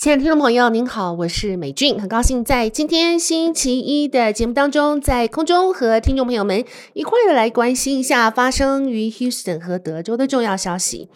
亲爱的听众朋友，您好，我是美俊，很高兴在今天星期一的节目当中，在空中和听众朋友们一块儿来关心一下发生于 Houston 和德州的重要消息。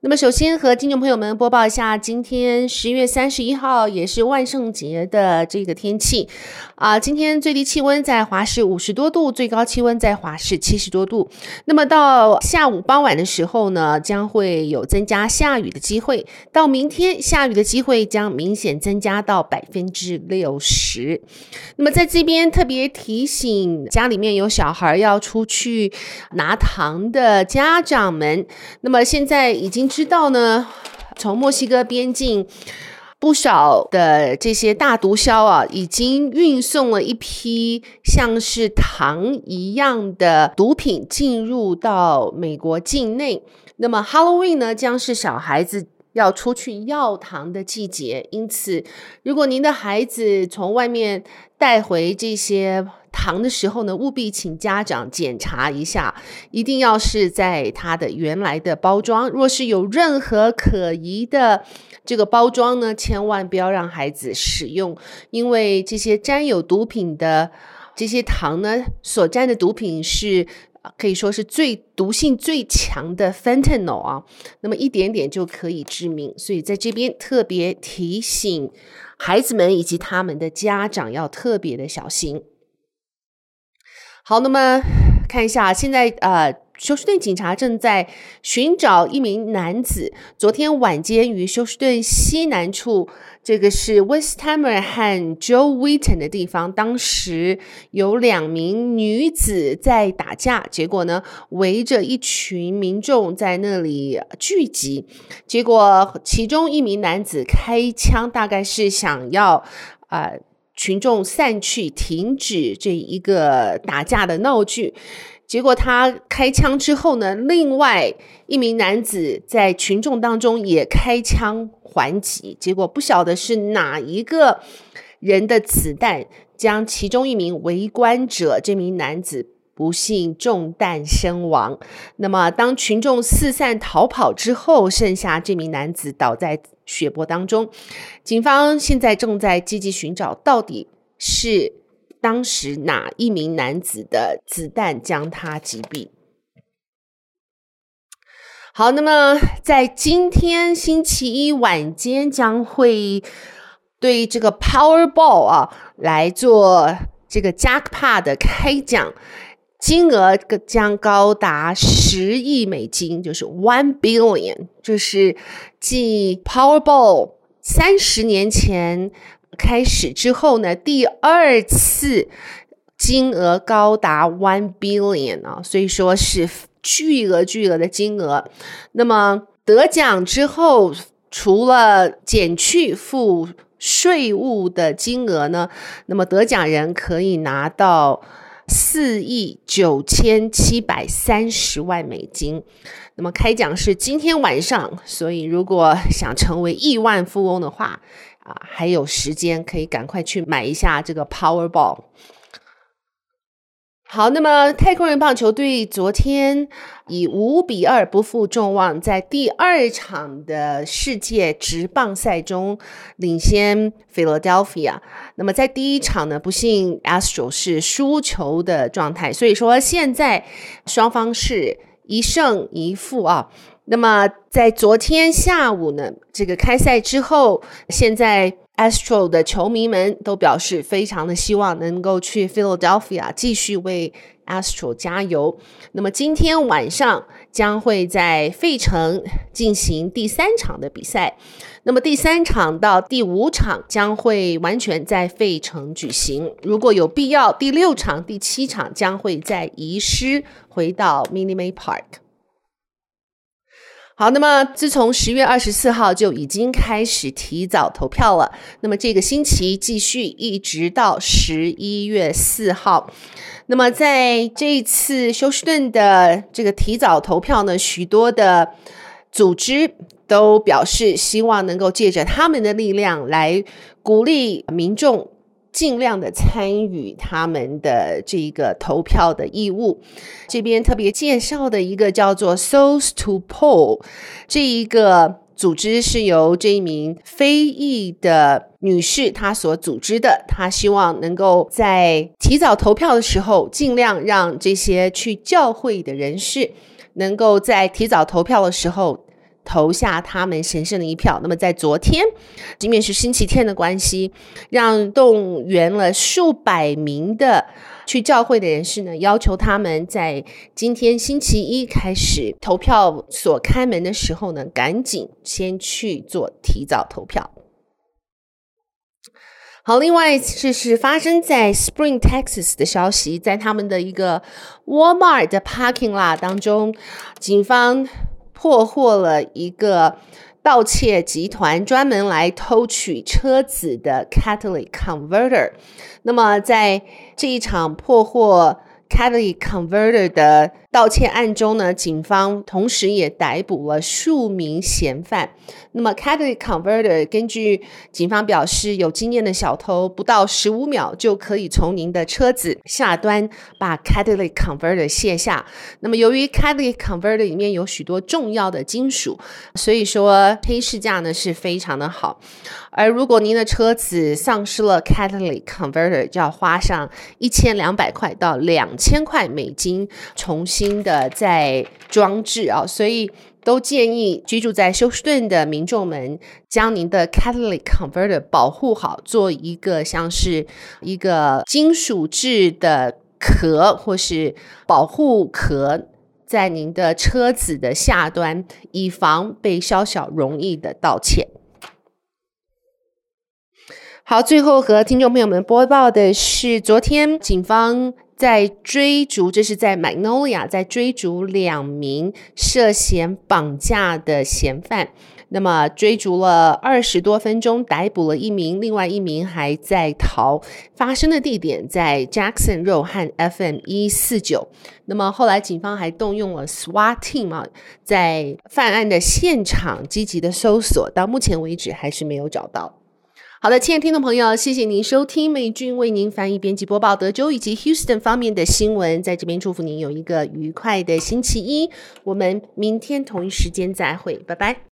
那么，首先和听众朋友们播报一下，今天十月三十一号也是万圣节的这个天气啊。今天最低气温在华氏五十多度，最高气温在华氏七十多度。那么到下午傍晚的时候呢，将会有增加下雨的机会。到明天，下雨的机会将明显增加到百分之六十。那么在这边特别提醒家里面有小孩要出去拿糖的家长们，那么现在已经。知道呢，从墨西哥边境不少的这些大毒枭啊，已经运送了一批像是糖一样的毒品进入到美国境内。那么 Halloween 呢，将是小孩子要出去要糖的季节，因此，如果您的孩子从外面带回这些。糖的时候呢，务必请家长检查一下，一定要是在它的原来的包装。若是有任何可疑的这个包装呢，千万不要让孩子使用，因为这些沾有毒品的这些糖呢，所沾的毒品是可以说是最毒性最强的 fentanyl 啊，那么一点点就可以致命。所以在这边特别提醒孩子们以及他们的家长要特别的小心。好，那么看一下，现在呃，休斯顿警察正在寻找一名男子。昨天晚间于休斯顿西南处，这个是 Westheimer 和 Joe Wheaton 的地方，当时有两名女子在打架，结果呢，围着一群民众在那里聚集，结果其中一名男子开枪，大概是想要啊。呃群众散去，停止这一个打架的闹剧。结果他开枪之后呢，另外一名男子在群众当中也开枪还击。结果不晓得是哪一个人的子弹将其中一名围观者这名男子不幸中弹身亡。那么当群众四散逃跑之后，剩下这名男子倒在。血泊当中，警方现在正在积极寻找，到底是当时哪一名男子的子弹将他击毙。好，那么在今天星期一晚间，将会对这个 Powerball 啊来做这个 Jackpot 的开奖。金额将高达十亿美金，就是 one billion，就是继 Powerball 三十年前开始之后呢，第二次金额高达 one billion 啊，所以说是巨额巨额的金额。那么得奖之后，除了减去付税务的金额呢，那么得奖人可以拿到。四亿九千七百三十万美金，那么开奖是今天晚上，所以如果想成为亿万富翁的话，啊，还有时间可以赶快去买一下这个 Powerball。好，那么太空人棒球队昨天以五比二不负众望，在第二场的世界职棒赛中领先 Philadelphia。那么在第一场呢，不幸 Astro 是输球的状态，所以说现在双方是一胜一负啊。那么在昨天下午呢，这个开赛之后，现在。Astro 的球迷们都表示非常的希望能够去 Philadelphia 继续为 Astro 加油。那么今天晚上将会在费城进行第三场的比赛。那么第三场到第五场将会完全在费城举行。如果有必要，第六场、第七场将会在移师回到 Minute Maid Park。好，那么自从十月二十四号就已经开始提早投票了。那么这个星期继续一直到十一月四号。那么在这一次休斯顿的这个提早投票呢，许多的组织都表示希望能够借着他们的力量来鼓励民众尽量的参与他们的这个投票的义务。这边特别介绍的一个叫做 Souls to Poll 这一个组织是由这一名非裔的女士她所组织的，她希望能够在提早投票的时候，尽量让这些去教会的人士能够在提早投票的时候。投下他们神圣的一票。那么，在昨天，即便是星期天的关系，让动员了数百名的去教会的人士呢，要求他们在今天星期一开始投票所开门的时候呢，赶紧先去做提早投票。好，另外这是发生在 Spring, Texas 的消息，在他们的一个 Walmart parking lot 当中，警方。破获了一个盗窃集团，专门来偷取车子的 catalytic converter。那么，在这一场破获 catalytic converter 的盗窃案中呢，警方同时也逮捕了数名嫌犯。那么 c a t a l y Converter 根据警方表示，有经验的小偷不到十五秒就可以从您的车子下端把 c a t a l y Converter 卸下。那么，由于 c a t a l y Converter 里面有许多重要的金属，所以说黑市价呢是非常的好。而如果您的车子丧失了 c a t a l y Converter，就要花上一千两百块到两千块美金重新。新的在装置啊，所以都建议居住在休斯顿的民众们将您的 catalytic converter 保护好，做一个像是一个金属制的壳或是保护壳，在您的车子的下端，以防被宵小容易的盗窃。好，最后和听众朋友们播报的是，昨天警方。在追逐，这是在 Magnolia，在追逐两名涉嫌绑架的嫌犯。那么追逐了二十多分钟，逮捕了一名，另外一名还在逃。发生的地点在 Jackson Road 和 FM 一四九。那么后来警方还动用了 SWAT team 啊，在犯案的现场积极的搜索，到目前为止还是没有找到。好的，亲爱的听众朋友，谢谢您收听美军为您翻译、编辑、播报德州以及 Houston 方面的新闻。在这边祝福您有一个愉快的星期一。我们明天同一时间再会，拜拜。